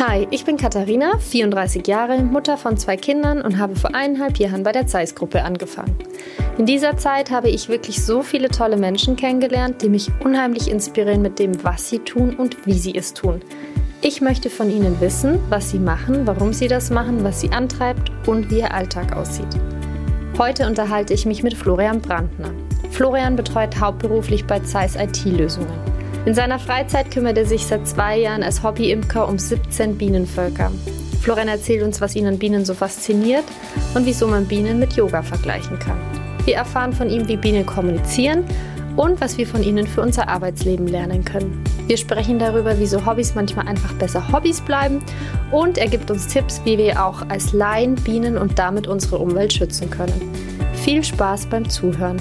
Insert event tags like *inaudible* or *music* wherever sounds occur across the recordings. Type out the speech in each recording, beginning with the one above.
Hi, ich bin Katharina, 34 Jahre, Mutter von zwei Kindern und habe vor eineinhalb Jahren bei der Zeiss-Gruppe angefangen. In dieser Zeit habe ich wirklich so viele tolle Menschen kennengelernt, die mich unheimlich inspirieren mit dem, was sie tun und wie sie es tun. Ich möchte von ihnen wissen, was sie machen, warum sie das machen, was sie antreibt und wie ihr Alltag aussieht. Heute unterhalte ich mich mit Florian Brandner. Florian betreut hauptberuflich bei Zeiss IT-Lösungen. In seiner Freizeit kümmert er sich seit zwei Jahren als Hobbyimker um 17 Bienenvölker. Florian erzählt uns, was ihn an Bienen so fasziniert und wieso man Bienen mit Yoga vergleichen kann. Wir erfahren von ihm, wie Bienen kommunizieren und was wir von ihnen für unser Arbeitsleben lernen können. Wir sprechen darüber, wieso Hobbys manchmal einfach besser Hobbys bleiben und er gibt uns Tipps, wie wir auch als Laien Bienen und damit unsere Umwelt schützen können. Viel Spaß beim Zuhören.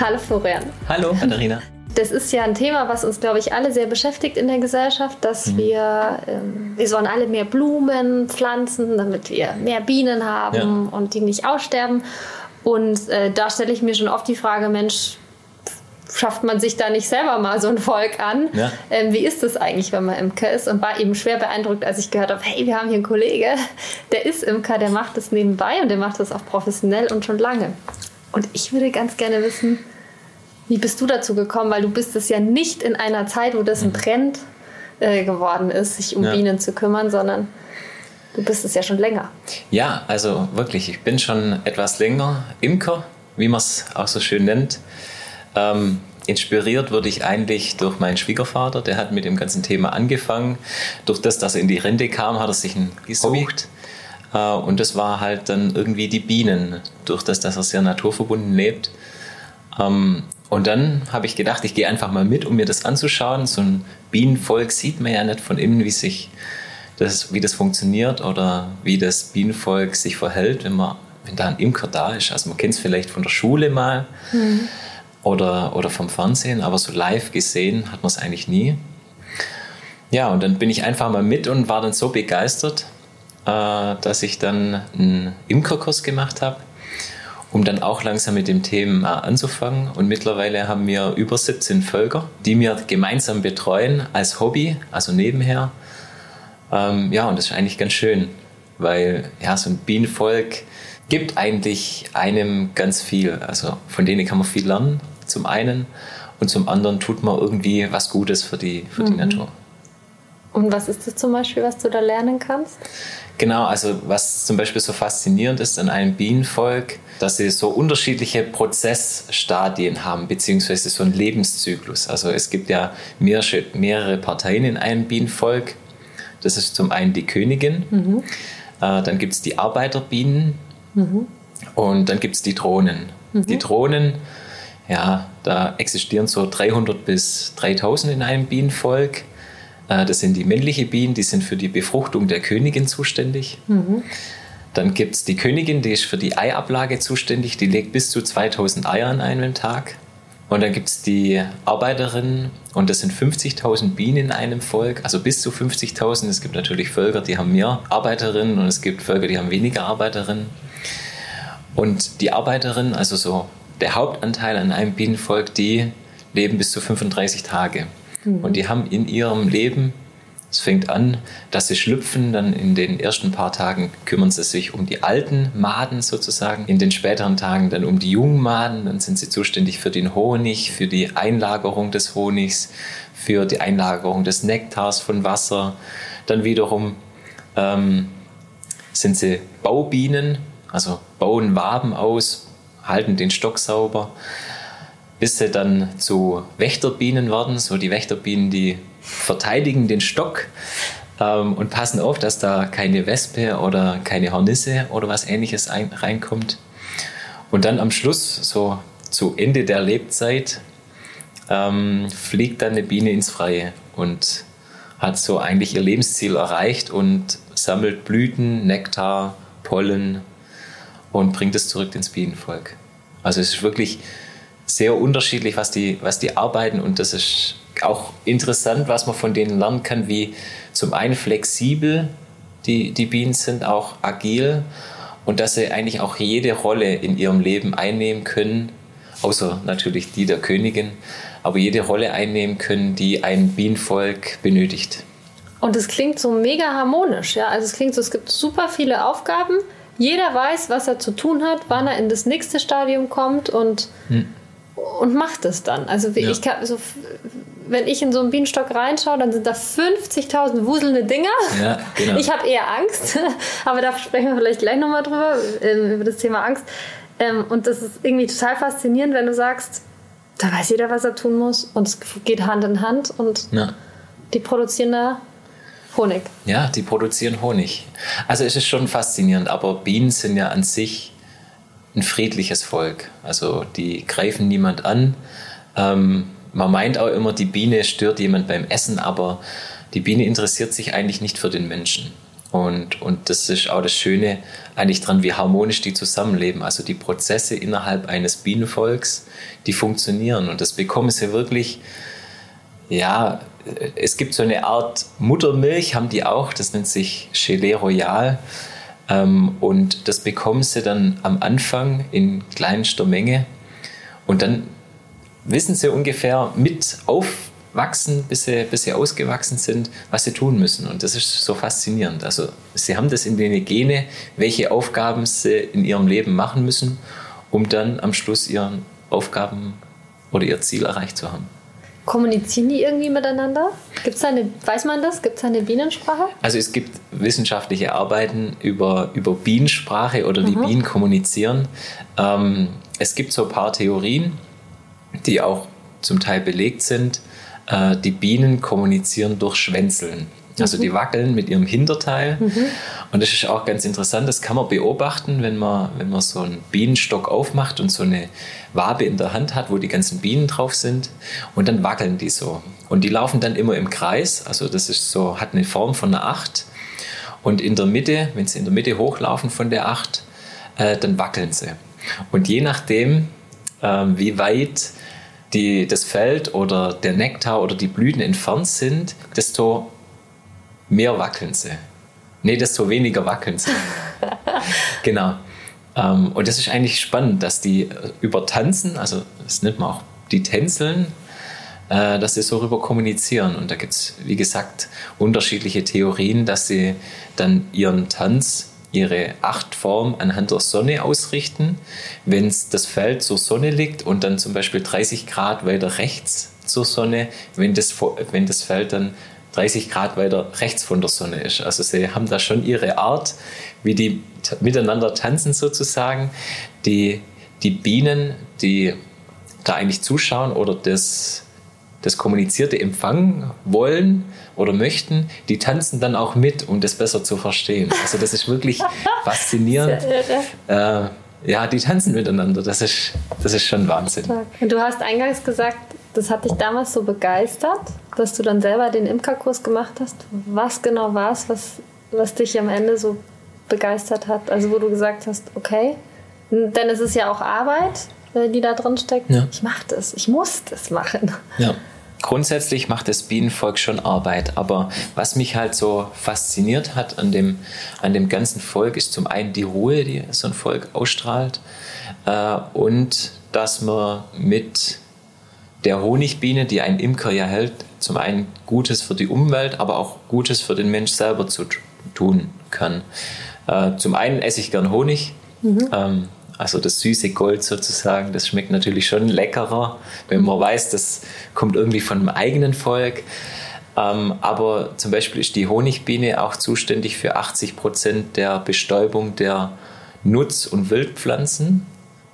Hallo Florian. Hallo Katharina das ist ja ein Thema, was uns, glaube ich, alle sehr beschäftigt in der Gesellschaft, dass mhm. wir, ähm, wir sollen alle mehr Blumen pflanzen, damit wir mehr Bienen haben ja. und die nicht aussterben. Und äh, da stelle ich mir schon oft die Frage, Mensch, schafft man sich da nicht selber mal so ein Volk an? Ja. Ähm, wie ist das eigentlich, wenn man Imker ist? Und war eben schwer beeindruckt, als ich gehört habe, hey, wir haben hier einen Kollege, der ist Imker, der macht das nebenbei und der macht das auch professionell und schon lange. Und ich würde ganz gerne wissen, wie bist du dazu gekommen? Weil du bist es ja nicht in einer Zeit, wo das ein mhm. Trend äh, geworden ist, sich um ja. Bienen zu kümmern, sondern du bist es ja schon länger. Ja, also wirklich, ich bin schon etwas länger Imker, wie man es auch so schön nennt. Ähm, inspiriert wurde ich eigentlich durch meinen Schwiegervater, der hat mit dem ganzen Thema angefangen. Durch das, dass er in die Rente kam, hat er sich ein gesucht. Äh, und das war halt dann irgendwie die Bienen, durch das, dass er sehr naturverbunden lebt. Und dann habe ich gedacht, ich gehe einfach mal mit, um mir das anzuschauen. So ein Bienenvolk sieht man ja nicht von innen, wie sich das, wie das funktioniert oder wie das Bienenvolk sich verhält, wenn man, wenn da ein Imker da ist. Also man kennt es vielleicht von der Schule mal mhm. oder, oder vom Fernsehen, aber so live gesehen hat man es eigentlich nie. Ja, und dann bin ich einfach mal mit und war dann so begeistert, äh, dass ich dann einen Imkerkurs gemacht habe um dann auch langsam mit dem Thema anzufangen. Und mittlerweile haben wir über 17 Völker, die wir gemeinsam betreuen als Hobby, also nebenher. Ähm, ja, und das ist eigentlich ganz schön, weil ja, so ein Bienenvolk gibt eigentlich einem ganz viel. Also von denen kann man viel lernen, zum einen. Und zum anderen tut man irgendwie was Gutes für die, für mhm. die Natur. Und was ist das zum Beispiel, was du da lernen kannst? Genau, also was zum Beispiel so faszinierend ist an einem Bienenvolk, dass sie so unterschiedliche Prozessstadien haben, beziehungsweise so einen Lebenszyklus. Also es gibt ja mehrere, mehrere Parteien in einem Bienenvolk. Das ist zum einen die Königin, mhm. äh, dann gibt es die Arbeiterbienen mhm. und dann gibt es die Drohnen. Mhm. Die Drohnen, ja, da existieren so 300 bis 3000 in einem Bienenvolk. Äh, das sind die männlichen Bienen, die sind für die Befruchtung der Königin zuständig. Mhm. Dann gibt es die Königin, die ist für die Eiablage zuständig, die legt bis zu 2000 Eier an einem Tag. Und dann gibt es die Arbeiterin und das sind 50.000 Bienen in einem Volk, also bis zu 50.000. Es gibt natürlich Völker, die haben mehr Arbeiterinnen und es gibt Völker, die haben weniger Arbeiterinnen. Und die Arbeiterinnen, also so der Hauptanteil an einem Bienenvolk, die leben bis zu 35 Tage. Mhm. Und die haben in ihrem Leben, es fängt an, dass sie schlüpfen, dann in den ersten paar Tagen kümmern sie sich um die alten Maden sozusagen, in den späteren Tagen dann um die jungen Maden, dann sind sie zuständig für den Honig, für die Einlagerung des Honigs, für die Einlagerung des Nektars von Wasser. Dann wiederum ähm, sind sie Baubienen, also bauen Waben aus, halten den Stock sauber bis sie dann zu Wächterbienen werden. So die Wächterbienen, die verteidigen den Stock ähm, und passen auf, dass da keine Wespe oder keine Hornisse oder was ähnliches ein, reinkommt. Und dann am Schluss, so zu Ende der Lebzeit, ähm, fliegt dann eine Biene ins Freie und hat so eigentlich ihr Lebensziel erreicht und sammelt Blüten, Nektar, Pollen und bringt es zurück ins Bienenvolk. Also es ist wirklich sehr unterschiedlich, was die, was die arbeiten und das ist auch interessant, was man von denen lernen kann, wie zum einen flexibel die, die Bienen sind, auch agil und dass sie eigentlich auch jede Rolle in ihrem Leben einnehmen können, außer natürlich die der Königin, aber jede Rolle einnehmen können, die ein Bienenvolk benötigt. Und es klingt so mega harmonisch, ja. Also es klingt so, es gibt super viele Aufgaben. Jeder weiß, was er zu tun hat, wann er in das nächste Stadium kommt und, hm. Und macht es dann. Also ja. ich kann so, wenn ich in so einen Bienenstock reinschaue, dann sind da 50.000 wuselnde Dinger. Ja, genau. Ich habe eher Angst, *laughs* aber da sprechen wir vielleicht gleich nochmal drüber, äh, über das Thema Angst. Ähm, und das ist irgendwie total faszinierend, wenn du sagst, da weiß jeder, was er tun muss und es geht Hand in Hand und ja. die produzieren da Honig. Ja, die produzieren Honig. Also es ist schon faszinierend, aber Bienen sind ja an sich ein friedliches Volk. Also die greifen niemand an. Ähm, man meint auch immer, die Biene stört jemand beim Essen, aber die Biene interessiert sich eigentlich nicht für den Menschen. Und, und das ist auch das Schöne eigentlich dran, wie harmonisch die zusammenleben. Also die Prozesse innerhalb eines Bienenvolks, die funktionieren. Und das bekommen sie wirklich, ja, es gibt so eine Art Muttermilch, haben die auch, das nennt sich Gelee Royal. Ähm, und das bekommen sie dann am Anfang in kleinster Menge. Und dann wissen sie ungefähr mit auf wachsen, bis sie, bis sie ausgewachsen sind, was sie tun müssen. Und das ist so faszinierend. Also sie haben das in den Gene, welche Aufgaben sie in ihrem Leben machen müssen, um dann am Schluss ihren Aufgaben oder ihr Ziel erreicht zu haben. Kommunizieren die irgendwie miteinander? Gibt's eine, weiß man das? Gibt es eine Bienensprache? Also es gibt wissenschaftliche Arbeiten über, über Bienensprache oder die mhm. Bienen kommunizieren. Ähm, es gibt so ein paar Theorien, die auch zum Teil belegt sind. Äh, die Bienen kommunizieren durch Schwänzeln. Also die mhm. wackeln mit ihrem Hinterteil. Mhm. Und das ist auch ganz interessant. Das kann man beobachten, wenn man, wenn man so einen Bienenstock aufmacht und so eine Wabe in der Hand hat, wo die ganzen Bienen drauf sind. Und dann wackeln die so. Und die laufen dann immer im Kreis. Also das ist so, hat eine Form von einer Acht. Und in der Mitte, wenn sie in der Mitte hochlaufen von der Acht, äh, dann wackeln sie. Und je nachdem, äh, wie weit die, das Feld oder der Nektar oder die Blüten entfernt sind, desto mehr wackeln sie. Nee, desto weniger wackeln sie. *laughs* genau. Ähm, und das ist eigentlich spannend, dass die äh, übertanzen, also das nennt man auch die Tänzeln, äh, dass sie so rüber kommunizieren. Und da gibt es, wie gesagt, unterschiedliche Theorien, dass sie dann ihren Tanz ihre Achtform anhand der Sonne ausrichten. Wenn das Feld zur Sonne liegt und dann zum Beispiel 30 Grad weiter rechts zur Sonne, wenn das, wenn das Feld dann 30 Grad weiter rechts von der Sonne ist. Also sie haben da schon ihre Art, wie die miteinander tanzen sozusagen. Die, die Bienen, die da eigentlich zuschauen oder das das Kommunizierte empfangen wollen oder möchten, die tanzen dann auch mit, um das besser zu verstehen. Also das ist wirklich *laughs* faszinierend. Äh, ja, die tanzen miteinander. Das ist, das ist schon Wahnsinn. Und du hast eingangs gesagt, das hat dich damals so begeistert, dass du dann selber den Imkerkurs gemacht hast. Was genau war es, was, was dich am Ende so begeistert hat? Also wo du gesagt hast, okay, denn es ist ja auch Arbeit, äh, die da drin steckt. Ja. Ich mache das, ich muss das machen. Ja grundsätzlich macht das Bienenvolk schon Arbeit, aber was mich halt so fasziniert hat an dem, an dem ganzen Volk, ist zum einen die Ruhe, die so ein Volk ausstrahlt äh, und dass man mit der Honigbiene, die ein Imker ja hält, zum einen Gutes für die Umwelt, aber auch Gutes für den Mensch selber zu tun kann. Äh, zum einen esse ich gern Honig. Mhm. Ähm, also das süße Gold sozusagen, das schmeckt natürlich schon leckerer, wenn man weiß, das kommt irgendwie von einem eigenen Volk. Ähm, aber zum Beispiel ist die Honigbiene auch zuständig für 80 Prozent der Bestäubung der Nutz- und Wildpflanzen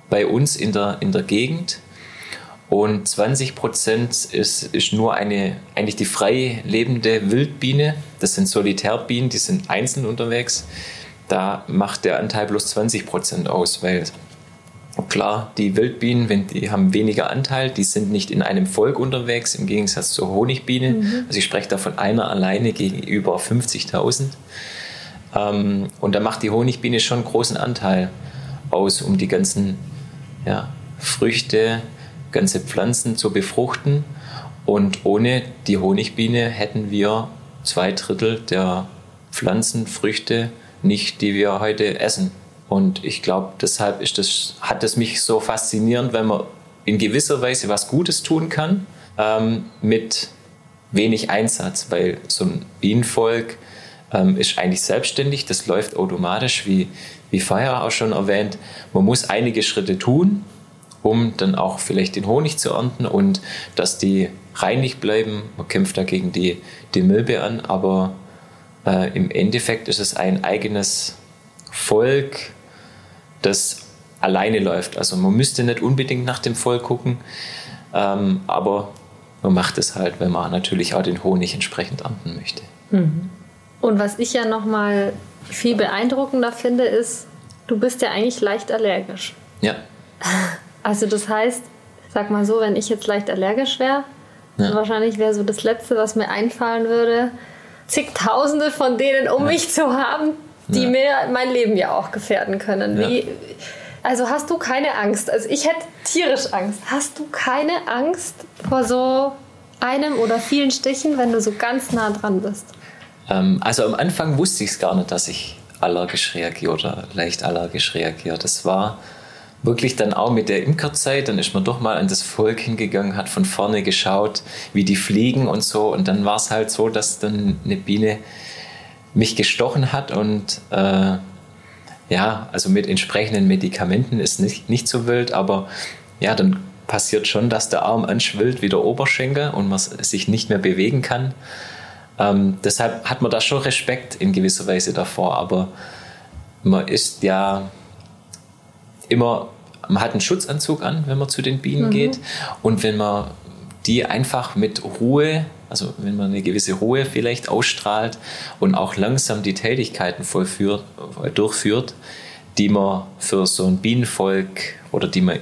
bei uns in der, in der Gegend. Und 20 Prozent ist, ist nur eine, eigentlich die frei lebende Wildbiene. Das sind Solitärbienen, die sind einzeln unterwegs da macht der Anteil bloß 20 Prozent aus, weil klar, die Wildbienen, wenn die haben weniger Anteil, die sind nicht in einem Volk unterwegs, im Gegensatz zur Honigbiene. Mhm. Also ich spreche da von einer alleine gegenüber 50.000. Ähm, und da macht die Honigbiene schon einen großen Anteil aus, um die ganzen ja, Früchte, ganze Pflanzen zu befruchten. Und ohne die Honigbiene hätten wir zwei Drittel der Pflanzen, Früchte, nicht, die wir heute essen. Und ich glaube, deshalb ist das, hat es mich so faszinierend, wenn man in gewisser Weise was Gutes tun kann ähm, mit wenig Einsatz, weil so ein Bienenvolk ähm, ist eigentlich selbstständig, das läuft automatisch, wie, wie vorher auch schon erwähnt. Man muss einige Schritte tun, um dann auch vielleicht den Honig zu ernten und dass die reinig bleiben. Man kämpft dagegen die, die Milbe an, aber äh, im Endeffekt ist es ein eigenes Volk, das alleine läuft. Also man müsste nicht unbedingt nach dem Volk gucken, ähm, aber man macht es halt, wenn man natürlich auch den Honig entsprechend ernten möchte. Mhm. Und was ich ja nochmal viel beeindruckender finde, ist, du bist ja eigentlich leicht allergisch. Ja. *laughs* Also das heißt, sag mal so, wenn ich jetzt leicht allergisch wäre, ja. wahrscheinlich wäre so das Letzte, was mir einfallen würde, zigtausende von denen um ja. mich zu haben, die ja. mir mein Leben ja auch gefährden können. Wie, also hast du keine Angst? Also ich hätte tierisch Angst. Hast du keine Angst vor so einem oder vielen Stichen, wenn du so ganz nah dran bist? Ähm, also am Anfang wusste ich es gar nicht, dass ich allergisch reagiere oder leicht allergisch reagiere. Das war wirklich dann auch mit der Imkerzeit, dann ist man doch mal an das Volk hingegangen, hat von vorne geschaut, wie die fliegen und so. Und dann war es halt so, dass dann eine Biene mich gestochen hat und äh, ja, also mit entsprechenden Medikamenten ist nicht, nicht so wild, aber ja, dann passiert schon, dass der Arm anschwillt wie der Oberschenkel und man sich nicht mehr bewegen kann. Ähm, deshalb hat man da schon Respekt in gewisser Weise davor, aber man ist ja immer, man hat einen Schutzanzug an, wenn man zu den Bienen mhm. geht und wenn man die einfach mit Ruhe, also wenn man eine gewisse Ruhe vielleicht ausstrahlt und auch langsam die Tätigkeiten vollführt, durchführt, die man für so ein Bienenvolk oder die man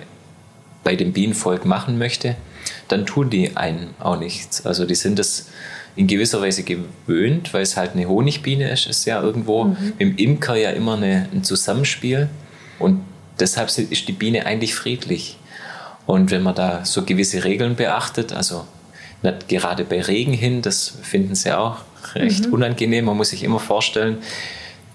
bei dem Bienenvolk machen möchte, dann tun die einen auch nichts. Also die sind das in gewisser Weise gewöhnt, weil es halt eine Honigbiene ist, ist ja irgendwo mhm. im Imker ja immer eine, ein Zusammenspiel und deshalb ist die Biene eigentlich friedlich. Und wenn man da so gewisse Regeln beachtet, also nicht gerade bei Regen hin, das finden sie auch recht mhm. unangenehm. Man muss sich immer vorstellen,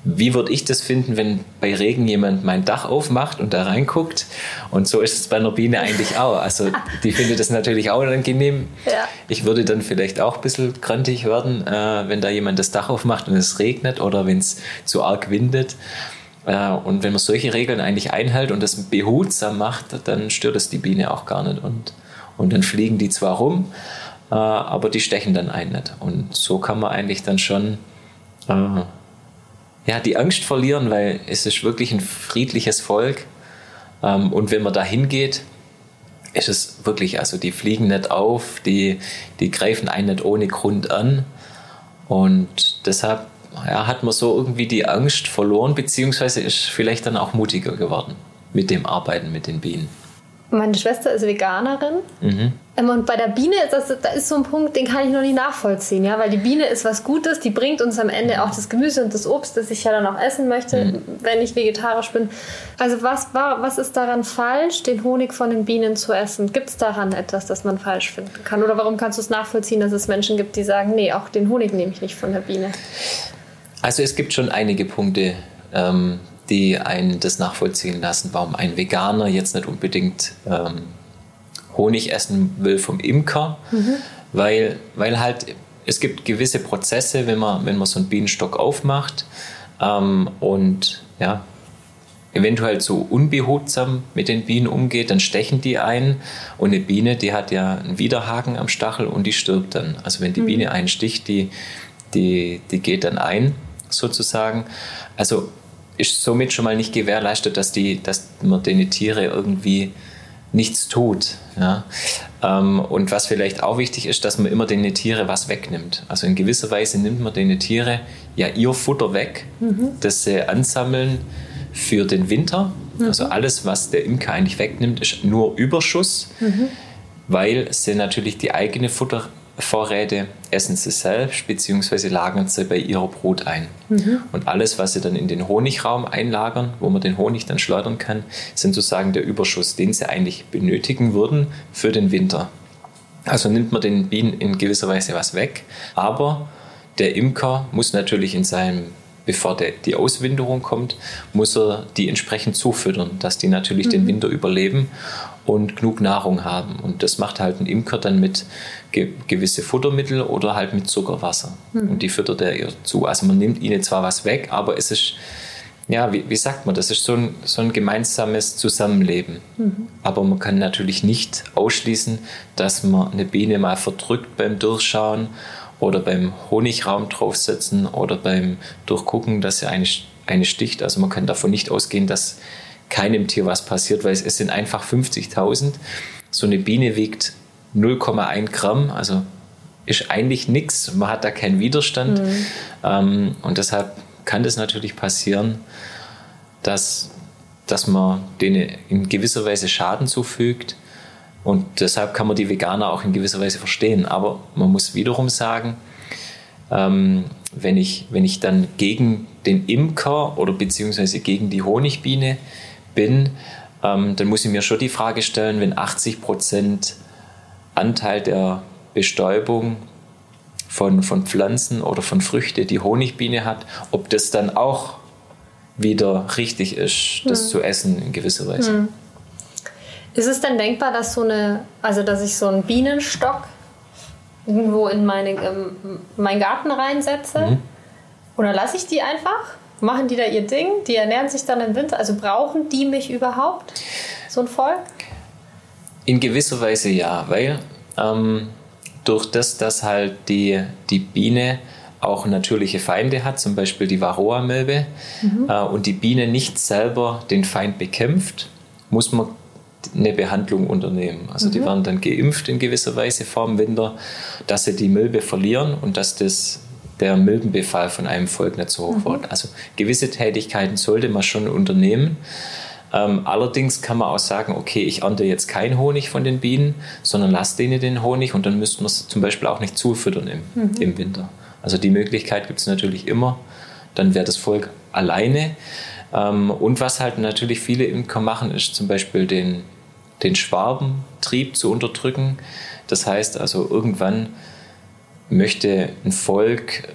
wie würde ich das finden, wenn bei Regen jemand mein Dach aufmacht und da reinguckt? Und so ist es bei einer Biene eigentlich auch. Also die findet das natürlich auch unangenehm. Ja. Ich würde dann vielleicht auch ein bisschen grantig werden, äh, wenn da jemand das Dach aufmacht und es regnet oder wenn es zu arg windet. Äh, und wenn man solche Regeln eigentlich einhält und das behutsam macht, dann stört es die Biene auch gar nicht. Und, und dann fliegen die zwar rum, äh, aber die stechen dann ein nicht. Und so kann man eigentlich dann schon äh, ja, die Angst verlieren, weil es ist wirklich ein friedliches Volk. Ähm, und wenn man da hingeht, ist es wirklich, also die fliegen nicht auf, die, die greifen einen nicht ohne Grund an. Und deshalb ja, hat man so irgendwie die Angst verloren, beziehungsweise ist vielleicht dann auch mutiger geworden mit dem Arbeiten mit den Bienen. Meine Schwester ist Veganerin. Mhm. Ähm, und bei der Biene ist das, da ist so ein Punkt, den kann ich noch nicht nachvollziehen, ja, weil die Biene ist was Gutes, die bringt uns am Ende auch das Gemüse und das Obst, das ich ja dann auch essen möchte, mhm. wenn ich vegetarisch bin. Also was war, was ist daran falsch, den Honig von den Bienen zu essen? Gibt es daran etwas, das man falsch finden kann? Oder warum kannst du es nachvollziehen, dass es Menschen gibt, die sagen, nee, auch den Honig nehme ich nicht von der Biene? Also es gibt schon einige Punkte, ähm, die einen das nachvollziehen lassen, warum ein Veganer jetzt nicht unbedingt ähm, Honig essen will vom Imker, mhm. weil, weil halt es gibt gewisse Prozesse, wenn man, wenn man so einen Bienenstock aufmacht ähm, und ja, eventuell so unbehutsam mit den Bienen umgeht, dann stechen die ein und eine Biene, die hat ja einen Widerhaken am Stachel und die stirbt dann. Also wenn die mhm. Biene einen sticht, die, die, die geht dann ein sozusagen. Also ist somit schon mal nicht gewährleistet, dass, die, dass man den Tiere irgendwie nichts tut. Ja? Ähm, und was vielleicht auch wichtig ist, dass man immer den Tiere was wegnimmt. Also in gewisser Weise nimmt man den Tiere ja ihr Futter weg, mhm. das sie ansammeln für den Winter. Mhm. Also alles, was der Imker eigentlich wegnimmt, ist nur Überschuss, mhm. weil sie natürlich die eigene Futter Vorräte essen sie selbst bzw. lagern sie bei ihrer Brut ein. Mhm. Und alles, was sie dann in den Honigraum einlagern, wo man den Honig dann schleudern kann, sind sozusagen der Überschuss, den sie eigentlich benötigen würden für den Winter. Also nimmt man den Bienen in gewisser Weise was weg, aber der Imker muss natürlich in seinem bevor der, die Auswinterung kommt, muss er die entsprechend zufüttern, dass die natürlich mhm. den Winter überleben und genug Nahrung haben. Und das macht halt ein Imker dann mit ge gewisse Futtermittel oder halt mit Zuckerwasser. Mhm. Und die füttert er ihr zu. Also man nimmt ihnen zwar was weg, aber es ist, ja, wie, wie sagt man, das ist so ein, so ein gemeinsames Zusammenleben. Mhm. Aber man kann natürlich nicht ausschließen, dass man eine Biene mal verdrückt beim Durchschauen oder beim Honigraum draufsetzen oder beim Durchgucken, dass sie eine, eine sticht. Also man kann davon nicht ausgehen, dass keinem Tier was passiert, weil es, es sind einfach 50.000. So eine Biene wiegt 0,1 Gramm, also ist eigentlich nichts. Man hat da keinen Widerstand. Mhm. Ähm, und deshalb kann das natürlich passieren, dass, dass man denen in gewisser Weise Schaden zufügt. Und deshalb kann man die Veganer auch in gewisser Weise verstehen. Aber man muss wiederum sagen, ähm, wenn, ich, wenn ich dann gegen den Imker oder beziehungsweise gegen die Honigbiene bin, ähm, dann muss ich mir schon die Frage stellen, wenn 80 Prozent Anteil der Bestäubung von, von Pflanzen oder von Früchten die Honigbiene hat, ob das dann auch wieder richtig ist, das hm. zu essen in gewisser Weise. Hm. Ist es denn denkbar, dass so eine, also dass ich so einen Bienenstock irgendwo in meine, ähm, meinen Garten reinsetze? Mhm. Oder lasse ich die einfach? Machen die da ihr Ding? Die ernähren sich dann im Winter. Also brauchen die mich überhaupt, so ein Volk? In gewisser Weise ja, weil ähm, durch das, dass halt die, die Biene auch natürliche Feinde hat, zum Beispiel die Varroa-Milbe, mhm. äh, und die Biene nicht selber den Feind bekämpft, muss man eine Behandlung unternehmen. Also mhm. die werden dann geimpft in gewisser Weise vor dem Winter, dass sie die Milbe verlieren und dass das der Milbenbefall von einem Volk nicht so hoch mhm. wird. Also gewisse Tätigkeiten sollte man schon unternehmen. Ähm, allerdings kann man auch sagen, okay, ich ernte jetzt keinen Honig von den Bienen, sondern lasse denen den Honig und dann müssten wir es zum Beispiel auch nicht zufüttern im, mhm. im Winter. Also die Möglichkeit gibt es natürlich immer. Dann wäre das Volk alleine. Ähm, und was halt natürlich viele Imker machen, ist zum Beispiel den, den Schwabentrieb zu unterdrücken. Das heißt also irgendwann möchte ein Volk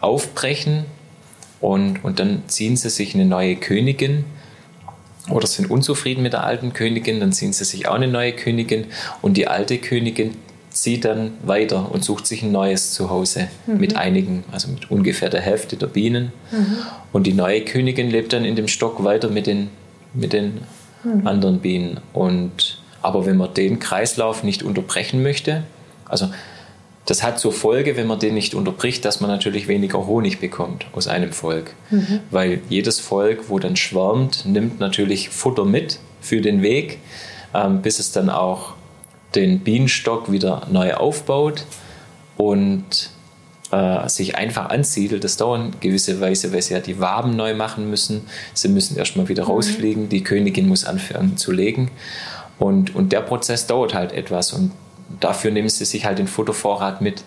aufbrechen und, und dann ziehen sie sich eine neue Königin oder sind unzufrieden mit der alten Königin, dann ziehen sie sich auch eine neue Königin und die alte Königin zieht dann weiter und sucht sich ein neues Zuhause mhm. mit einigen, also mit ungefähr der Hälfte der Bienen. Mhm. Und die neue Königin lebt dann in dem Stock weiter mit den, mit den mhm. anderen Bienen. Und, aber wenn man den Kreislauf nicht unterbrechen möchte, also das hat zur Folge, wenn man den nicht unterbricht, dass man natürlich weniger Honig bekommt aus einem Volk. Mhm. Weil jedes Volk, wo dann schwärmt, nimmt natürlich Futter mit für den Weg, ähm, bis es dann auch den Bienenstock wieder neu aufbaut und äh, sich einfach ansiedelt. Das dauert in gewisser Weise, weil sie ja die Waben neu machen müssen. Sie müssen erstmal wieder mhm. rausfliegen. Die Königin muss anfangen zu legen. Und, und der Prozess dauert halt etwas. Und dafür nehmen sie sich halt den Futtervorrat mit.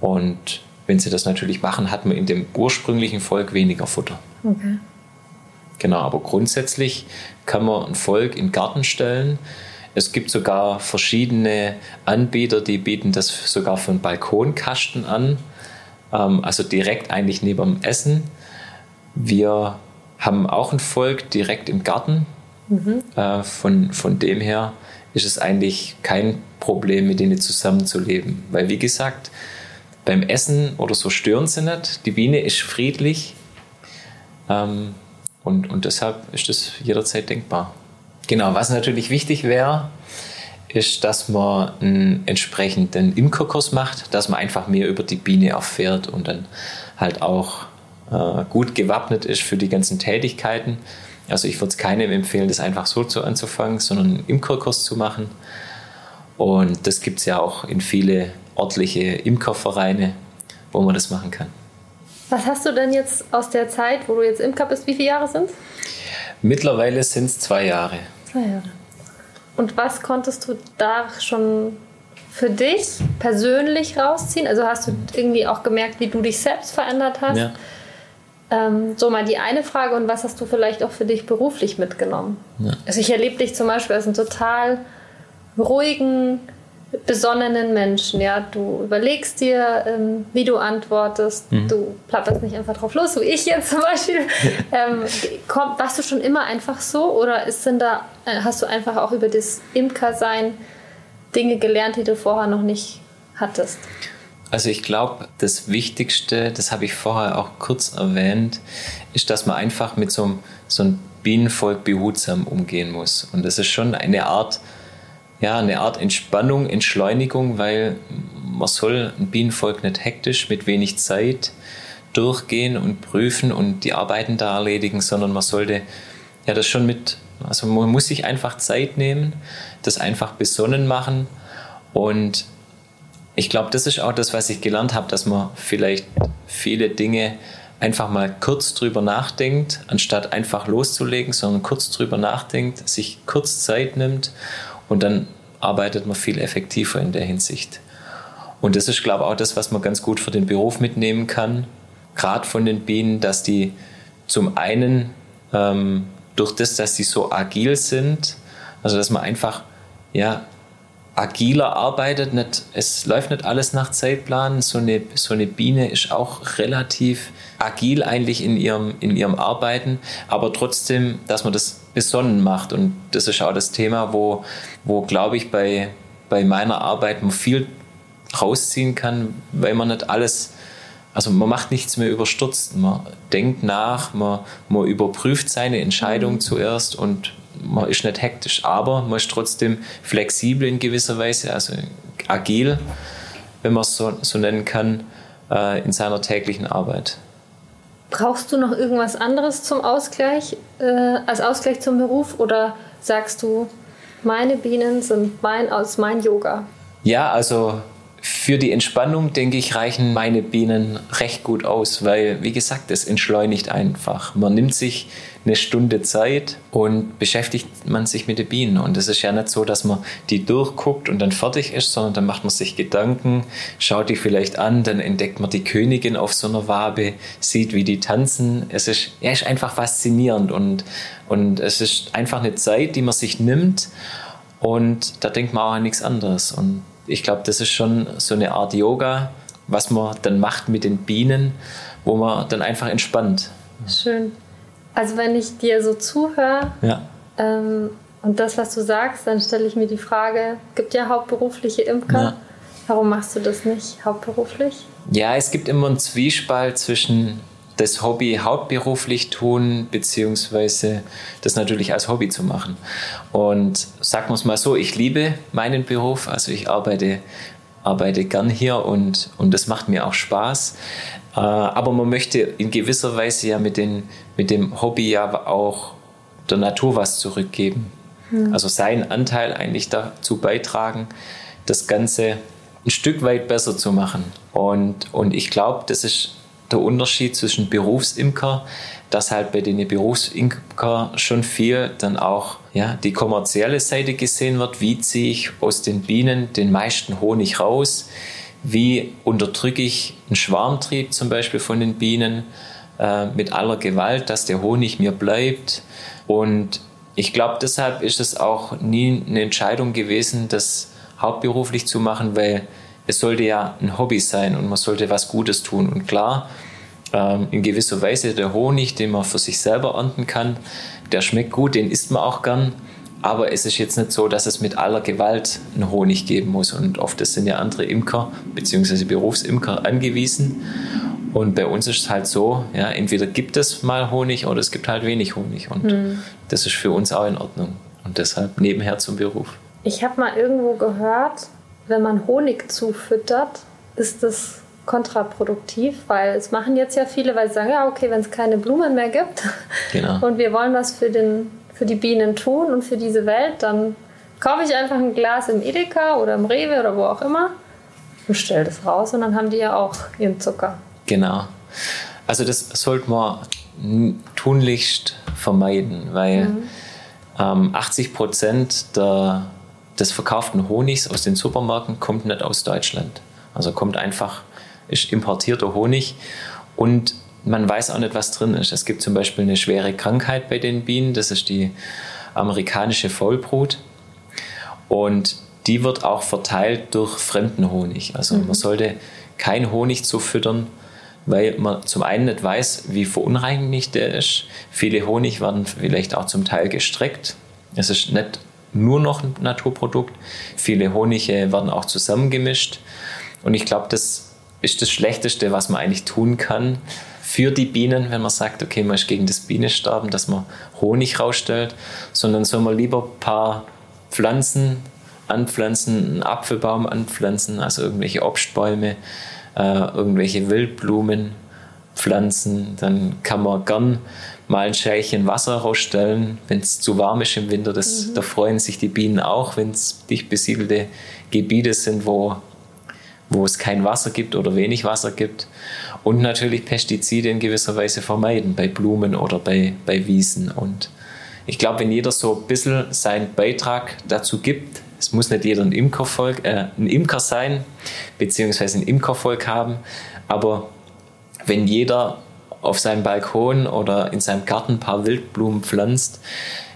Und wenn sie das natürlich machen, hat man in dem ursprünglichen Volk weniger Futter. Okay. Genau, aber grundsätzlich kann man ein Volk in den Garten stellen. Es gibt sogar verschiedene Anbieter, die bieten das sogar von Balkonkasten an, ähm, also direkt eigentlich neben dem Essen. Wir haben auch ein Volk direkt im Garten. Mhm. Äh, von, von dem her ist es eigentlich kein Problem, mit denen zusammenzuleben. Weil, wie gesagt, beim Essen oder so stören sie nicht. Die Biene ist friedlich ähm, und, und deshalb ist das jederzeit denkbar. Genau, was natürlich wichtig wäre, ist, dass man einen entsprechenden Imkerkurs macht, dass man einfach mehr über die Biene erfährt und dann halt auch äh, gut gewappnet ist für die ganzen Tätigkeiten. Also ich würde es keinem empfehlen, das einfach so zu anzufangen, sondern einen Imkerkurs zu machen. Und das gibt es ja auch in viele örtliche Imkervereine, wo man das machen kann. Was hast du denn jetzt aus der Zeit, wo du jetzt Imker bist, wie viele Jahre sind es? Mittlerweile sind es zwei Jahre. Zwei Jahre. Und was konntest du da schon für dich persönlich rausziehen? Also hast du irgendwie auch gemerkt, wie du dich selbst verändert hast? Ja. Ähm, so mal die eine Frage und was hast du vielleicht auch für dich beruflich mitgenommen? Ja. Also ich erlebe dich zum Beispiel als einen total ruhigen, besonnenen Menschen. Ja, du überlegst dir, ähm, wie du antwortest. Mhm. Du plapperst nicht einfach drauf los, wie ich jetzt zum Beispiel. *laughs* ähm, komm, warst du schon immer einfach so oder ist denn da, äh, hast du einfach auch über das Imkersein Dinge gelernt, die du vorher noch nicht hattest? Also ich glaube, das Wichtigste, das habe ich vorher auch kurz erwähnt, ist, dass man einfach mit so einem, so einem Bienenvolk behutsam umgehen muss. Und das ist schon eine Art ja, eine Art Entspannung, Entschleunigung, weil man soll ein Bienenvolk nicht hektisch mit wenig Zeit durchgehen und prüfen und die Arbeiten da erledigen, sondern man sollte ja das schon mit, also man muss sich einfach Zeit nehmen, das einfach besonnen machen und ich glaube, das ist auch das, was ich gelernt habe, dass man vielleicht viele Dinge einfach mal kurz drüber nachdenkt, anstatt einfach loszulegen, sondern kurz drüber nachdenkt, sich kurz Zeit nimmt und dann arbeitet man viel effektiver in der Hinsicht. Und das ist, glaube ich, auch das, was man ganz gut für den Beruf mitnehmen kann, gerade von den Bienen, dass die zum einen ähm, durch das, dass sie so agil sind, also dass man einfach ja, agiler arbeitet, nicht, es läuft nicht alles nach Zeitplan. So eine, so eine Biene ist auch relativ agil eigentlich in ihrem, in ihrem Arbeiten, aber trotzdem, dass man das besonnen macht. Und das ist auch das Thema, wo, wo glaube ich, bei, bei meiner Arbeit man viel rausziehen kann, weil man nicht alles, also man macht nichts mehr überstürzt. Man denkt nach, man, man überprüft seine Entscheidung mhm. zuerst und man ist nicht hektisch, aber man ist trotzdem flexibel in gewisser Weise, also agil, wenn man es so, so nennen kann, äh, in seiner täglichen Arbeit. Brauchst du noch irgendwas anderes zum Ausgleich, äh, als Ausgleich zum Beruf oder sagst du, meine Bienen sind mein, aus mein Yoga? Ja, also für die Entspannung, denke ich, reichen meine Bienen recht gut aus, weil, wie gesagt, es entschleunigt einfach. Man nimmt sich eine Stunde Zeit und beschäftigt man sich mit den Bienen. Und es ist ja nicht so, dass man die durchguckt und dann fertig ist, sondern dann macht man sich Gedanken, schaut die vielleicht an, dann entdeckt man die Königin auf so einer Wabe, sieht, wie die tanzen. Es ist, ja, ist einfach faszinierend und, und es ist einfach eine Zeit, die man sich nimmt und da denkt man auch an nichts anderes. Und ich glaube, das ist schon so eine Art Yoga, was man dann macht mit den Bienen, wo man dann einfach entspannt. Schön. Also wenn ich dir so zuhöre ja. ähm, und das, was du sagst, dann stelle ich mir die Frage, gibt ja hauptberufliche Imker. Ja. Warum machst du das nicht hauptberuflich? Ja, es gibt immer einen Zwiespalt zwischen das Hobby hauptberuflich tun, beziehungsweise das natürlich als Hobby zu machen. Und sagen wir es mal so, ich liebe meinen Beruf, also ich arbeite, arbeite gern hier und, und das macht mir auch Spaß. Äh, aber man möchte in gewisser Weise ja mit, den, mit dem Hobby ja auch der Natur was zurückgeben. Hm. Also seinen Anteil eigentlich dazu beitragen, das Ganze ein Stück weit besser zu machen. Und, und ich glaube, das ist der Unterschied zwischen Berufsimker, dass halt bei den Berufsimker schon viel dann auch ja, die kommerzielle Seite gesehen wird. Wie ziehe ich aus den Bienen den meisten Honig raus? Wie unterdrücke ich einen Schwarmtrieb zum Beispiel von den Bienen äh, mit aller Gewalt, dass der Honig mir bleibt? Und ich glaube, deshalb ist es auch nie eine Entscheidung gewesen, das hauptberuflich zu machen, weil es sollte ja ein Hobby sein und man sollte was Gutes tun. Und klar, ähm, in gewisser Weise der Honig, den man für sich selber ernten kann, der schmeckt gut, den isst man auch gern. Aber es ist jetzt nicht so, dass es mit aller Gewalt einen Honig geben muss. Und oft sind ja andere Imker bzw. Berufsimker angewiesen. Und bei uns ist es halt so, ja, entweder gibt es mal Honig oder es gibt halt wenig Honig. Und hm. das ist für uns auch in Ordnung. Und deshalb nebenher zum Beruf. Ich habe mal irgendwo gehört, wenn man Honig zufüttert, ist das kontraproduktiv, weil es machen jetzt ja viele, weil sie sagen, ja, okay, wenn es keine Blumen mehr gibt genau. *laughs* und wir wollen was für, den, für die Bienen tun und für diese Welt, dann kaufe ich einfach ein Glas im Edeka oder im Rewe oder wo auch immer und stelle das raus und dann haben die ja auch ihren Zucker. Genau. Also das sollte man tunlichst vermeiden, weil mhm. ähm, 80 Prozent der des verkauften Honigs aus den Supermärkten kommt nicht aus Deutschland. Also kommt einfach, ist importierter Honig und man weiß auch nicht, was drin ist. Es gibt zum Beispiel eine schwere Krankheit bei den Bienen, das ist die amerikanische Vollbrut. Und die wird auch verteilt durch fremden Honig. Also mhm. man sollte kein Honig zufüttern, weil man zum einen nicht weiß, wie verunreinigt der ist. Viele Honig werden vielleicht auch zum Teil gestreckt. Es ist nicht nur noch ein Naturprodukt. Viele Honige werden auch zusammengemischt. Und ich glaube, das ist das Schlechteste, was man eigentlich tun kann für die Bienen, wenn man sagt, okay, man ist gegen das Bienensterben, dass man Honig rausstellt, sondern soll man lieber ein paar Pflanzen anpflanzen, einen Apfelbaum anpflanzen, also irgendwelche Obstbäume, äh, irgendwelche Wildblumen pflanzen. Dann kann man gern mal ein Schälchen Wasser rausstellen, wenn es zu warm ist im Winter. Das, mhm. Da freuen sich die Bienen auch, wenn es dicht besiedelte Gebiete sind, wo, wo es kein Wasser gibt oder wenig Wasser gibt. Und natürlich Pestizide in gewisser Weise vermeiden bei Blumen oder bei, bei Wiesen. Und ich glaube, wenn jeder so ein bisschen seinen Beitrag dazu gibt, es muss nicht jeder ein Imkervolk, äh, ein Imker sein, beziehungsweise ein Imkervolk haben, aber wenn jeder auf seinem Balkon oder in seinem Garten ein paar Wildblumen pflanzt,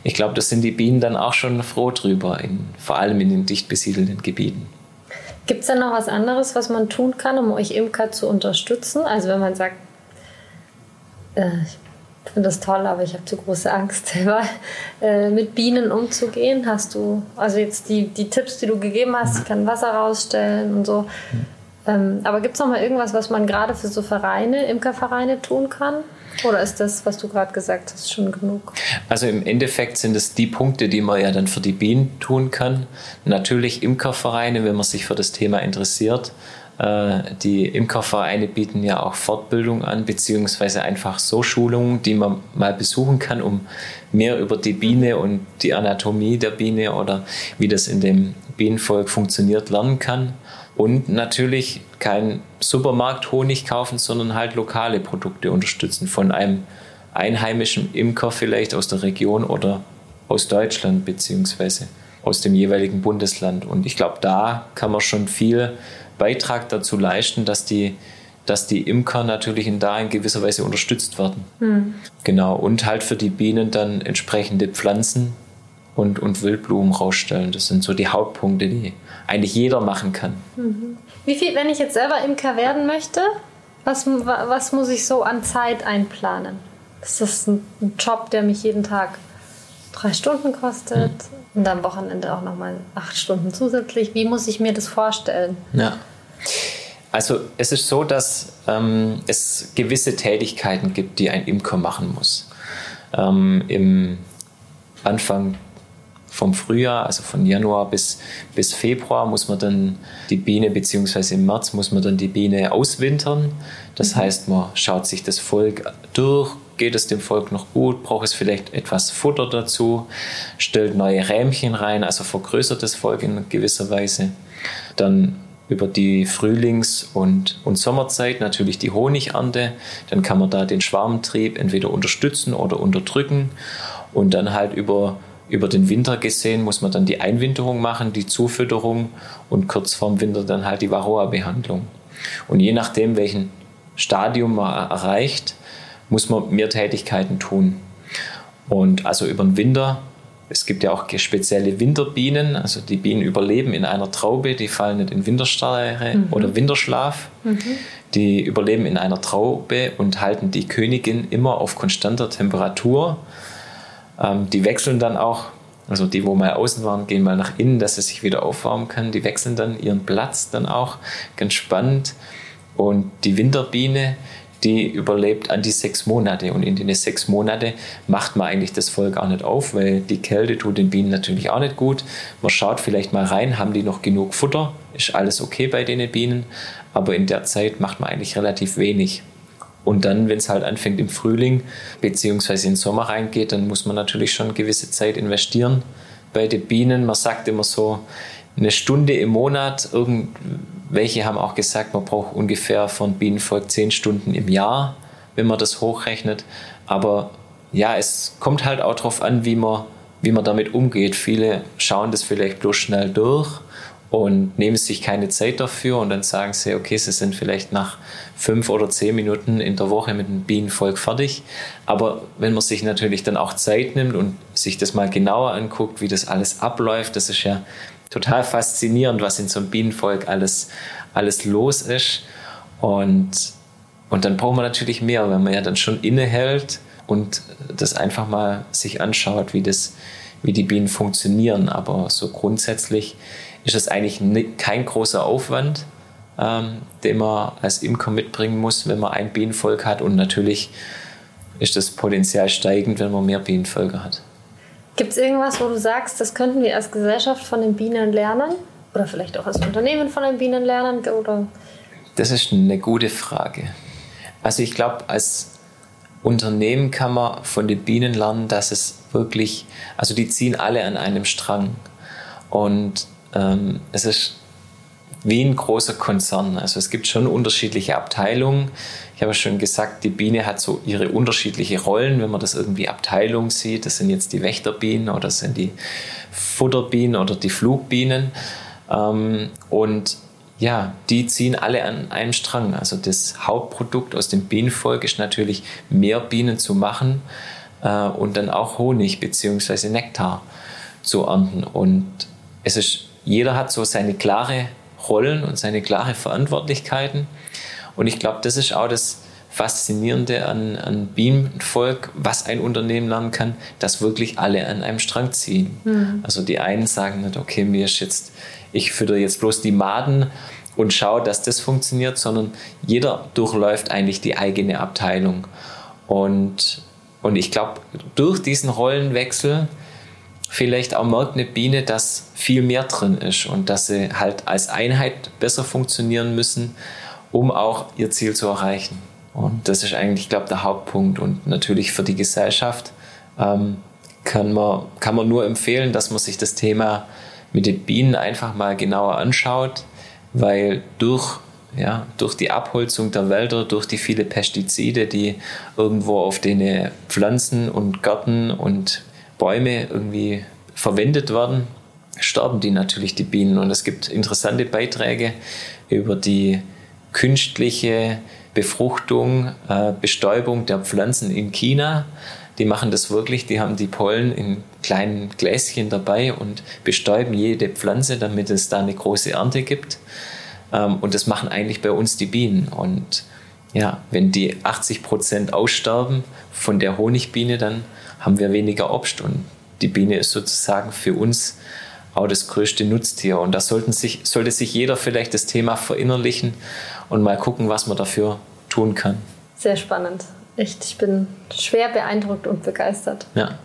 ich glaube, da sind die Bienen dann auch schon froh drüber, in, vor allem in den dicht besiedelten Gebieten. Gibt es da noch was anderes, was man tun kann, um euch Imker zu unterstützen? Also wenn man sagt, äh, ich finde das toll, aber ich habe zu große Angst, *laughs* selber äh, mit Bienen umzugehen. Hast du, also jetzt die, die Tipps, die du gegeben hast, ich kann Wasser rausstellen und so. Ähm, aber gibt es noch mal irgendwas, was man gerade für so Vereine, Imkervereine tun kann? Oder ist das, was du gerade gesagt hast, schon genug? Also im Endeffekt sind es die Punkte, die man ja dann für die Bienen tun kann. Natürlich Imkervereine, wenn man sich für das Thema interessiert. Äh, die Imkervereine bieten ja auch Fortbildung an, beziehungsweise einfach so Schulungen, die man mal besuchen kann, um mehr über die Biene und die Anatomie der Biene oder wie das in dem Bienenvolk funktioniert lernen kann. Und natürlich kein Supermarkt-Honig kaufen, sondern halt lokale Produkte unterstützen von einem einheimischen Imker vielleicht aus der Region oder aus Deutschland beziehungsweise aus dem jeweiligen Bundesland. Und ich glaube, da kann man schon viel Beitrag dazu leisten, dass die, dass die Imker natürlich in da in gewisser Weise unterstützt werden. Mhm. Genau. Und halt für die Bienen dann entsprechende Pflanzen und, und Wildblumen rausstellen. Das sind so die Hauptpunkte, die eigentlich jeder machen kann. Mhm. Wie viel, wenn ich jetzt selber Imker werden möchte, was, was muss ich so an Zeit einplanen? Ist das ein, ein Job, der mich jeden Tag drei Stunden kostet mhm. und am Wochenende auch nochmal acht Stunden zusätzlich? Wie muss ich mir das vorstellen? Ja. Also es ist so, dass ähm, es gewisse Tätigkeiten gibt, die ein Imker machen muss. Ähm, Im Anfang vom Frühjahr, also von Januar bis, bis Februar, muss man dann die Biene, beziehungsweise im März muss man dann die Biene auswintern. Das mhm. heißt, man schaut sich das Volk durch, geht es dem Volk noch gut, braucht es vielleicht etwas Futter dazu, stellt neue Rähmchen rein, also vergrößert das Volk in gewisser Weise. Dann über die Frühlings- und, und Sommerzeit natürlich die Honigernte. Dann kann man da den Schwarmtrieb entweder unterstützen oder unterdrücken. Und dann halt über über den Winter gesehen muss man dann die Einwinterung machen, die Zufütterung und kurz vorm Winter dann halt die Varroa-Behandlung. Und je nachdem, welchen Stadium man erreicht, muss man mehr Tätigkeiten tun. Und also über den Winter, es gibt ja auch spezielle Winterbienen, also die Bienen überleben in einer Traube, die fallen nicht in Winterstarre mhm. oder Winterschlaf. Mhm. Die überleben in einer Traube und halten die Königin immer auf konstanter Temperatur ähm, die wechseln dann auch, also die, wo mal außen waren, gehen mal nach innen, dass es sich wieder aufwärmen kann. Die wechseln dann ihren Platz dann auch, ganz spannend. Und die Winterbiene, die überlebt an die sechs Monate. Und in den sechs Monate macht man eigentlich das Volk auch nicht auf, weil die Kälte tut den Bienen natürlich auch nicht gut. Man schaut vielleicht mal rein, haben die noch genug Futter? Ist alles okay bei den Bienen? Aber in der Zeit macht man eigentlich relativ wenig. Und dann, wenn es halt anfängt im Frühling beziehungsweise in den Sommer reingeht, dann muss man natürlich schon gewisse Zeit investieren bei den Bienen. Man sagt immer so eine Stunde im Monat. Irgendwelche haben auch gesagt, man braucht ungefähr von Bienenvolk zehn Stunden im Jahr, wenn man das hochrechnet. Aber ja, es kommt halt auch darauf an, wie man, wie man damit umgeht. Viele schauen das vielleicht bloß schnell durch und nehmen sich keine Zeit dafür und dann sagen sie, okay, sie sind vielleicht nach fünf oder zehn Minuten in der Woche mit dem Bienenvolk fertig. Aber wenn man sich natürlich dann auch Zeit nimmt und sich das mal genauer anguckt, wie das alles abläuft, das ist ja total faszinierend, was in so einem Bienenvolk alles, alles los ist. Und, und dann braucht man natürlich mehr, wenn man ja dann schon innehält und das einfach mal sich anschaut, wie, das, wie die Bienen funktionieren. Aber so grundsätzlich ist es eigentlich kein großer Aufwand, ähm, den man als Imker mitbringen muss, wenn man ein Bienenvolk hat. Und natürlich ist das Potenzial steigend, wenn man mehr Bienenvölker hat. Gibt es irgendwas, wo du sagst, das könnten wir als Gesellschaft von den Bienen lernen? Oder vielleicht auch als Unternehmen von den Bienen lernen? Oder? Das ist eine gute Frage. Also ich glaube, als Unternehmen kann man von den Bienen lernen, dass es wirklich, also die ziehen alle an einem Strang. Und ähm, es ist wie ein großer Konzern. Also es gibt schon unterschiedliche Abteilungen. Ich habe schon gesagt, die Biene hat so ihre unterschiedliche Rollen, wenn man das irgendwie Abteilung sieht. Das sind jetzt die Wächterbienen oder das sind die Futterbienen oder die Flugbienen. Ähm, und ja, die ziehen alle an einem Strang. Also das Hauptprodukt aus dem Bienenvolk ist natürlich mehr Bienen zu machen äh, und dann auch Honig bzw. Nektar zu ernten. Und es ist jeder hat so seine klare Rollen und seine klare Verantwortlichkeiten. Und ich glaube, das ist auch das Faszinierende an, an Bienenvolk, was ein Unternehmen lernen kann, dass wirklich alle an einem Strang ziehen. Mhm. Also die einen sagen nicht, okay, mir ist jetzt, ich fütter jetzt bloß die Maden und schaue, dass das funktioniert, sondern jeder durchläuft eigentlich die eigene Abteilung. Und, und ich glaube, durch diesen Rollenwechsel vielleicht auch merkt eine Biene, dass viel mehr drin ist und dass sie halt als Einheit besser funktionieren müssen, um auch ihr Ziel zu erreichen. Und das ist eigentlich, glaube ich, der Hauptpunkt. Und natürlich für die Gesellschaft ähm, kann, man, kann man nur empfehlen, dass man sich das Thema mit den Bienen einfach mal genauer anschaut, weil durch, ja, durch die Abholzung der Wälder, durch die viele Pestizide, die irgendwo auf den Pflanzen und Gärten und Bäume irgendwie verwendet werden, sterben die natürlich die Bienen. Und es gibt interessante Beiträge über die künstliche Befruchtung, äh, Bestäubung der Pflanzen in China. Die machen das wirklich, die haben die Pollen in kleinen Gläschen dabei und bestäuben jede Pflanze, damit es da eine große Ernte gibt. Ähm, und das machen eigentlich bei uns die Bienen. Und ja, wenn die 80 Prozent aussterben von der Honigbiene, dann haben wir weniger Obst. Und die Biene ist sozusagen für uns auch das größte Nutztier. Und da sollten sich, sollte sich jeder vielleicht das Thema verinnerlichen und mal gucken, was man dafür tun kann. Sehr spannend. Echt, ich bin schwer beeindruckt und begeistert. Ja.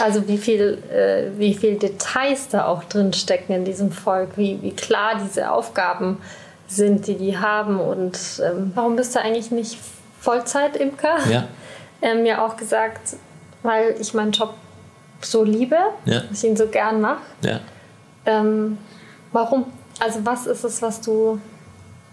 Also wie viel, äh, wie viel Details da auch drin stecken in diesem Volk, wie, wie klar diese Aufgaben sind, die die haben und ähm, warum bist du eigentlich nicht Vollzeit-Imker? Ja. Ähm, ja auch gesagt, weil ich meinen Job so liebe, ja. ich ihn so gern mache. Ja. Ähm, warum? Also was ist es, was du,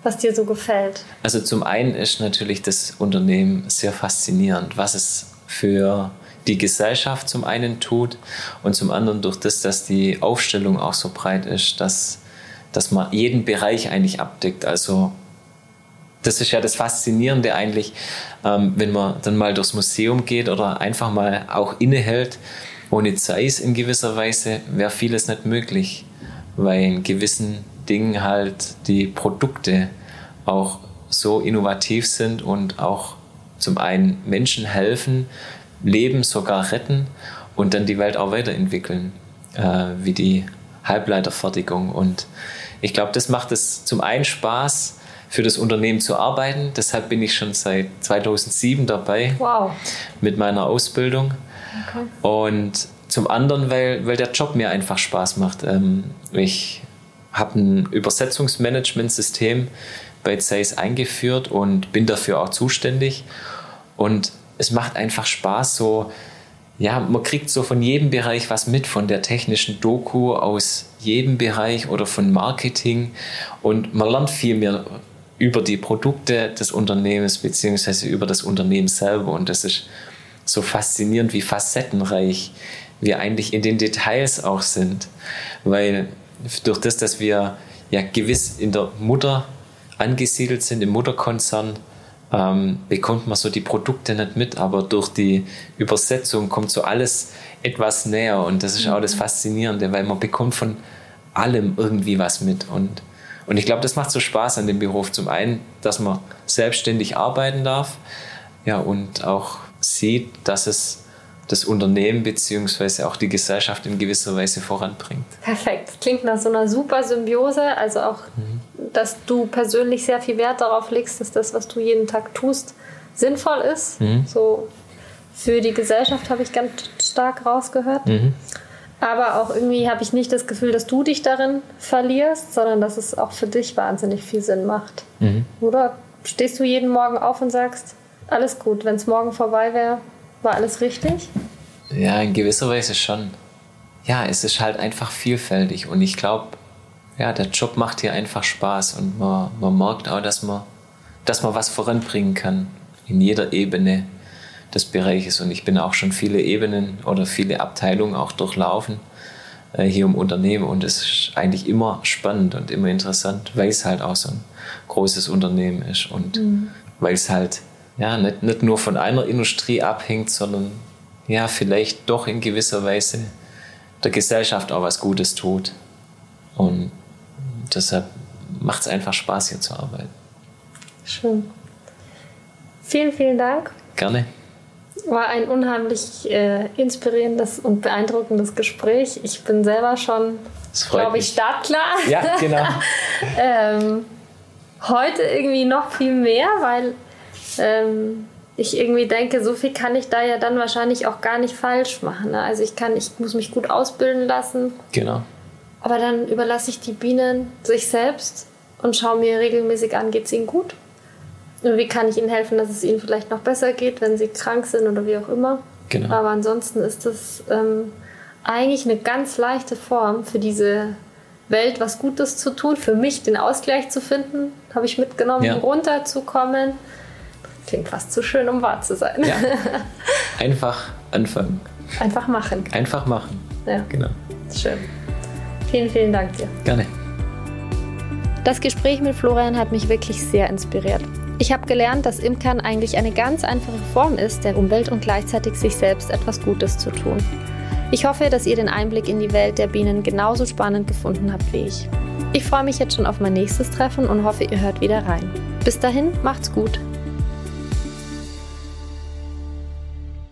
was dir so gefällt? Also zum einen ist natürlich das Unternehmen sehr faszinierend, was es für die Gesellschaft zum einen tut und zum anderen durch das, dass die Aufstellung auch so breit ist, dass, dass man jeden Bereich eigentlich abdeckt. Also das ist ja das Faszinierende eigentlich, ähm, wenn man dann mal durchs Museum geht oder einfach mal auch innehält. Ohne Zeiss in gewisser Weise wäre vieles nicht möglich, weil in gewissen Dingen halt die Produkte auch so innovativ sind und auch zum einen Menschen helfen, Leben sogar retten und dann die Welt auch weiterentwickeln, äh, wie die Halbleiterfertigung. Und ich glaube, das macht es zum einen Spaß, für das Unternehmen zu arbeiten. Deshalb bin ich schon seit 2007 dabei wow. mit meiner Ausbildung. Okay. Und zum anderen, weil, weil der Job mir einfach Spaß macht. Ähm, ich habe ein Übersetzungsmanagementsystem bei Zeiss eingeführt und bin dafür auch zuständig. Und es macht einfach Spaß, so, ja, man kriegt so von jedem Bereich was mit, von der technischen Doku aus jedem Bereich oder von Marketing. Und man lernt viel mehr über die Produkte des Unternehmens beziehungsweise über das Unternehmen selber. Und das ist so faszinierend, wie facettenreich wir eigentlich in den Details auch sind. Weil durch das, dass wir ja gewiss in der Mutter angesiedelt sind, im Mutterkonzern, ähm, bekommt man so die Produkte nicht mit, aber durch die Übersetzung kommt so alles etwas näher und das ist auch das mhm. Faszinierende, weil man bekommt von allem irgendwie was mit und und ich glaube, das macht so Spaß an dem Beruf. Zum einen, dass man selbstständig arbeiten darf, ja, und auch sieht, dass es das Unternehmen bzw. auch die Gesellschaft in gewisser Weise voranbringt. Perfekt. Klingt nach so einer super Symbiose. Also auch, mhm. dass du persönlich sehr viel Wert darauf legst, dass das, was du jeden Tag tust, sinnvoll ist. Mhm. So für die Gesellschaft habe ich ganz stark rausgehört. Mhm. Aber auch irgendwie habe ich nicht das Gefühl, dass du dich darin verlierst, sondern dass es auch für dich wahnsinnig viel Sinn macht. Mhm. Oder stehst du jeden Morgen auf und sagst, alles gut, wenn es morgen vorbei wäre, war alles richtig? Ja, in gewisser Weise schon. Ja, es ist halt einfach vielfältig und ich glaube, ja, der Job macht hier einfach Spaß und man, man merkt auch, dass man, dass man was voranbringen kann in jeder Ebene des Bereiches. Und ich bin auch schon viele Ebenen oder viele Abteilungen auch durchlaufen äh, hier im Unternehmen und es ist eigentlich immer spannend und immer interessant, weil es halt auch so ein großes Unternehmen ist und mhm. weil es halt ja, nicht, nicht nur von einer Industrie abhängt, sondern ja, vielleicht doch in gewisser Weise der Gesellschaft auch was Gutes tut. Und deshalb macht es einfach Spaß, hier zu arbeiten. Schön. Vielen, vielen Dank. Gerne. War ein unheimlich äh, inspirierendes und beeindruckendes Gespräch. Ich bin selber schon, glaube ich, startklar. Ja, genau. *laughs* ähm, heute irgendwie noch viel mehr, weil ähm, ich irgendwie denke, so viel kann ich da ja dann wahrscheinlich auch gar nicht falsch machen. Ne? Also ich kann, ich muss mich gut ausbilden lassen. Genau. Aber dann überlasse ich die Bienen sich selbst und schaue mir regelmäßig an, geht es ihnen gut? Wie kann ich ihnen helfen, dass es ihnen vielleicht noch besser geht, wenn sie krank sind oder wie auch immer? Genau. Aber ansonsten ist das ähm, eigentlich eine ganz leichte Form für diese Welt was Gutes zu tun, für mich den Ausgleich zu finden, habe ich mitgenommen, ja. runterzukommen Klingt fast zu schön, um wahr zu sein. Ja. *laughs* Einfach anfangen. Einfach machen. Einfach machen. Ja. Genau. Schön. Vielen, vielen Dank dir. Gerne. Das Gespräch mit Florian hat mich wirklich sehr inspiriert. Ich habe gelernt, dass Imkern eigentlich eine ganz einfache Form ist, der Umwelt und gleichzeitig sich selbst etwas Gutes zu tun. Ich hoffe, dass ihr den Einblick in die Welt der Bienen genauso spannend gefunden habt wie ich. Ich freue mich jetzt schon auf mein nächstes Treffen und hoffe, ihr hört wieder rein. Bis dahin, macht's gut.